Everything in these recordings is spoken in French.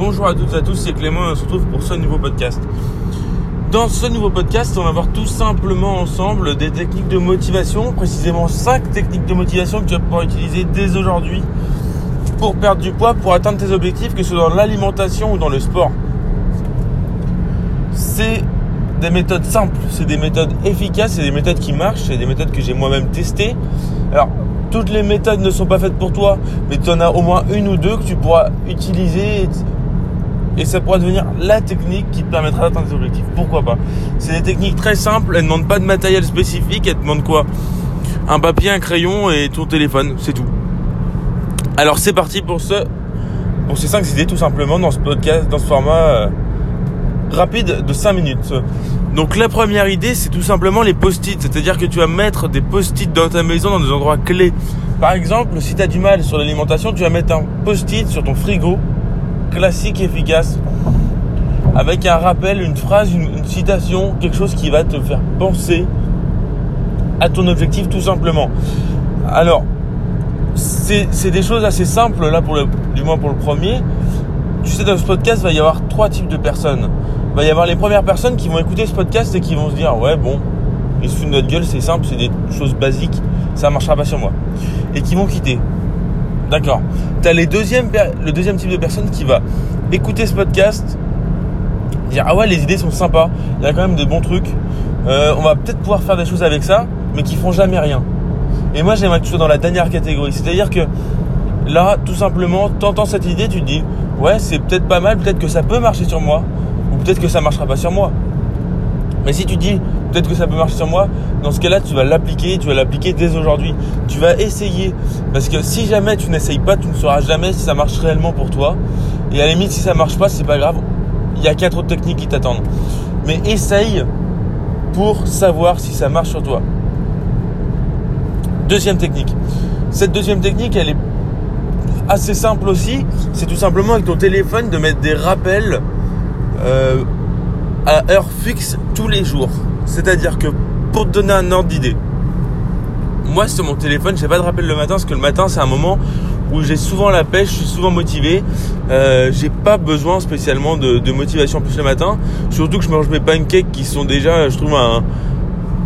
Bonjour à toutes et à tous, c'est Clément et on se retrouve pour ce nouveau podcast. Dans ce nouveau podcast, on va voir tout simplement ensemble des techniques de motivation, précisément 5 techniques de motivation que tu vas pouvoir utiliser dès aujourd'hui pour perdre du poids, pour atteindre tes objectifs, que ce soit dans l'alimentation ou dans le sport. C'est des méthodes simples, c'est des méthodes efficaces, c'est des méthodes qui marchent, c'est des méthodes que j'ai moi-même testées. Alors, toutes les méthodes ne sont pas faites pour toi, mais tu en as au moins une ou deux que tu pourras utiliser et ça pourra devenir la technique qui te permettra d'atteindre tes objectifs. Pourquoi pas? C'est des techniques très simples, elles ne demandent pas de matériel spécifique, elles demandent quoi? Un papier, un crayon et ton téléphone, c'est tout. Alors c'est parti pour ce pour ces 5 idées tout simplement dans ce podcast, dans ce format euh, rapide de 5 minutes. Donc la première idée, c'est tout simplement les post-it, c'est-à-dire que tu vas mettre des post-it dans ta maison dans des endroits clés. Par exemple, si tu as du mal sur l'alimentation, tu vas mettre un post-it sur ton frigo, classique, efficace, avec un rappel, une phrase, une, citation, quelque chose qui va te faire penser à ton objectif tout simplement. Alors, c'est des choses assez simples là pour le, du moins pour le premier. Tu sais, dans ce podcast, il va y avoir trois types de personnes va y avoir les premières personnes qui vont écouter ce podcast et qui vont se dire ouais bon ils se foutent de notre gueule c'est simple c'est des choses basiques ça marchera pas sur moi et qui vont quitter d'accord. T'as les deuxièmes le deuxième type de personne qui va écouter ce podcast dire ah ouais les idées sont sympas il y a quand même des bons trucs euh, on va peut-être pouvoir faire des choses avec ça mais qui font jamais rien. Et moi j'aimerais que tu sois dans la dernière catégorie. C'est à dire que là tout simplement t'entends cette idée tu te dis ouais c'est peut-être pas mal peut-être que ça peut marcher sur moi peut-être que ça marchera pas sur moi. Mais si tu dis peut-être que ça peut marcher sur moi, dans ce cas-là, tu vas l'appliquer, tu vas l'appliquer dès aujourd'hui. Tu vas essayer. Parce que si jamais tu n'essayes pas, tu ne sauras jamais si ça marche réellement pour toi. Et à la limite, si ça marche pas, c'est pas grave. Il y a quatre autres techniques qui t'attendent. Mais essaye pour savoir si ça marche sur toi. Deuxième technique. Cette deuxième technique, elle est assez simple aussi. C'est tout simplement avec ton téléphone de mettre des rappels euh, à heure fixe tous les jours. C'est-à-dire que pour te donner un ordre d'idée, moi sur mon téléphone, j'ai pas de rappel le matin parce que le matin c'est un moment où j'ai souvent la pêche, je suis souvent motivé. Euh, j'ai pas besoin spécialement de, motivation plus le matin. Surtout que je mange mes pancakes qui sont déjà, je trouve, un,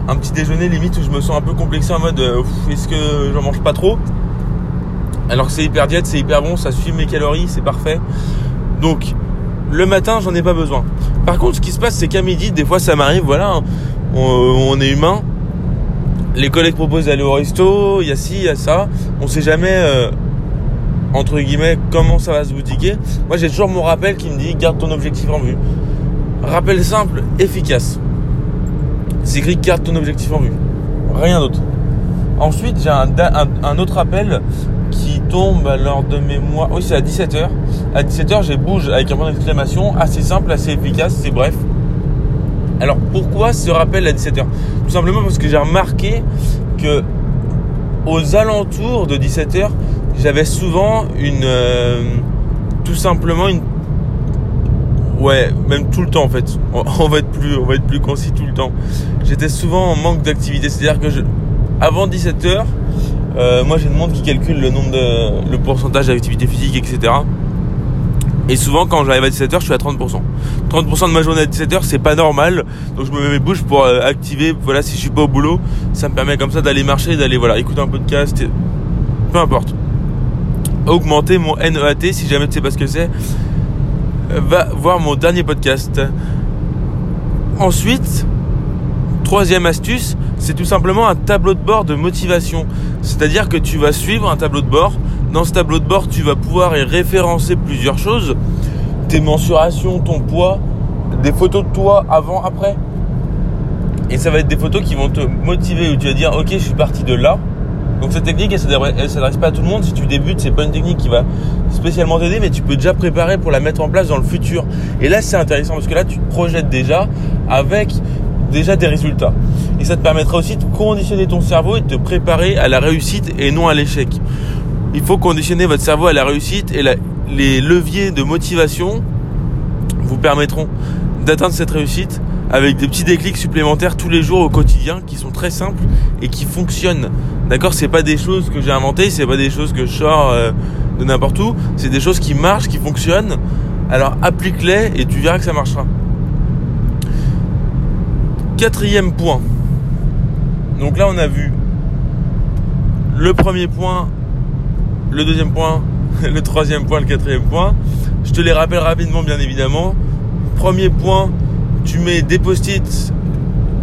un petit déjeuner limite où je me sens un peu complexé en mode euh, est-ce que j'en mange pas trop? Alors que c'est hyper diète, c'est hyper bon, ça suit mes calories, c'est parfait. Donc le matin, j'en ai pas besoin. Par contre, ce qui se passe, c'est qu'à midi, des fois, ça m'arrive, voilà, on, est humain. Les collègues proposent d'aller au resto, il y a ci, il y a ça. On sait jamais, euh, entre guillemets, comment ça va se boutiquer. Moi, j'ai toujours mon rappel qui me dit, garde ton objectif en vue. Rappel simple, efficace. C'est écrit, garde ton objectif en vue. Rien d'autre. Ensuite, j'ai un, autre appel qui tombe lors de mes mois. Oui, c'est à 17h. À 17h, j'ai bouge avec un point d'exclamation assez simple, assez efficace, c'est bref. Alors pourquoi ce rappel à 17h Tout simplement parce que j'ai remarqué que aux alentours de 17h, j'avais souvent une euh, tout simplement une ouais, même tout le temps en fait. On va être plus on va être plus concis tout le temps. J'étais souvent en manque d'activité, c'est-à-dire que je avant 17h, euh, moi j'ai une montre qui calcule le nombre de le pourcentage d'activité physique, etc. Et souvent quand j'arrive à 17h, je suis à 30%. 30% de ma journée à 17h, c'est pas normal. Donc je me mets mes bouches pour euh, activer, voilà, si je suis pas au boulot, ça me permet comme ça d'aller marcher, d'aller voilà, écouter un podcast, peu importe. Augmenter mon NEAT, si jamais tu sais pas ce que c'est, euh, va voir mon dernier podcast. Ensuite, troisième astuce, c'est tout simplement un tableau de bord de motivation. C'est-à-dire que tu vas suivre un tableau de bord. Dans ce tableau de bord, tu vas pouvoir y référencer plusieurs choses. Tes mensurations, ton poids, des photos de toi avant, après. Et ça va être des photos qui vont te motiver où tu vas dire ok je suis parti de là. Donc cette technique elle ne s'adresse pas à tout le monde. Si tu débutes, c'est pas une technique qui va spécialement t'aider, mais tu peux déjà préparer pour la mettre en place dans le futur. Et là c'est intéressant parce que là tu te projettes déjà avec déjà des résultats. Et ça te permettra aussi de conditionner ton cerveau et de te préparer à la réussite et non à l'échec. Il faut conditionner votre cerveau à la réussite et les leviers de motivation vous permettront d'atteindre cette réussite avec des petits déclics supplémentaires tous les jours au quotidien qui sont très simples et qui fonctionnent. D'accord, c'est pas des choses que j'ai inventées, c'est pas des choses que je sors euh, de n'importe où, c'est des choses qui marchent, qui fonctionnent Alors applique-les et tu verras que ça marchera. Quatrième point. Donc là, on a vu le premier point, le deuxième point, le troisième point, le quatrième point. Je te les rappelle rapidement, bien évidemment. Premier point, tu mets des post-it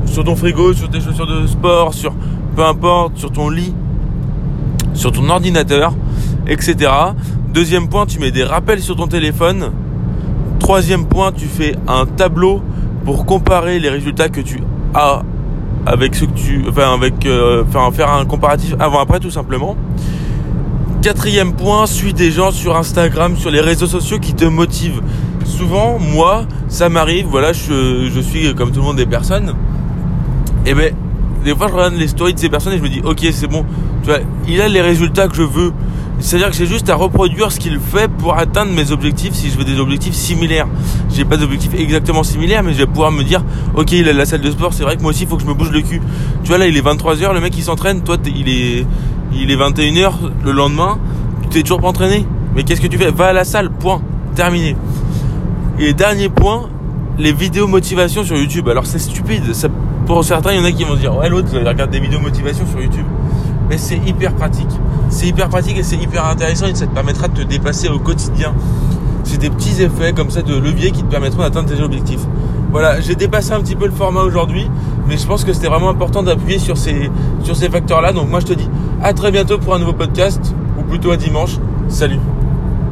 sur ton frigo, sur tes chaussures de sport, sur peu importe, sur ton lit, sur ton ordinateur, etc. Deuxième point, tu mets des rappels sur ton téléphone. Troisième point, tu fais un tableau pour comparer les résultats que tu as avec ce que tu, enfin avec, euh, enfin faire un comparatif avant-après tout simplement. Quatrième point, suis des gens sur Instagram, sur les réseaux sociaux qui te motivent. Souvent, moi, ça m'arrive, voilà, je, suis comme tout le monde des personnes. Et ben, des fois, je regarde les stories de ces personnes et je me dis, ok, c'est bon, tu vois, il a les résultats que je veux. C'est-à-dire que j'ai juste à reproduire ce qu'il fait pour atteindre mes objectifs si je veux des objectifs similaires. J'ai pas d'objectifs exactement similaires, mais je vais pouvoir me dire, ok, il a la salle de sport, c'est vrai que moi aussi, il faut que je me bouge le cul. Tu vois, là, il est 23h, le mec, il s'entraîne, toi, il est, il est 21h le lendemain, tu t'es toujours pas entraîné. Mais qu'est-ce que tu fais? Va à la salle, point. Terminé. Et dernier point, les vidéos motivation sur YouTube. Alors c'est stupide, pour certains, il y en a qui vont dire, ouais, l'autre, il regarde des vidéos motivation sur YouTube. Mais c'est hyper pratique. C'est hyper pratique et c'est hyper intéressant et ça te permettra de te dépasser au quotidien. C'est des petits effets comme ça de levier qui te permettront d'atteindre tes objectifs. Voilà, j'ai dépassé un petit peu le format aujourd'hui, mais je pense que c'était vraiment important d'appuyer sur ces, sur ces facteurs-là. Donc moi je te dis à très bientôt pour un nouveau podcast, ou plutôt à dimanche. Salut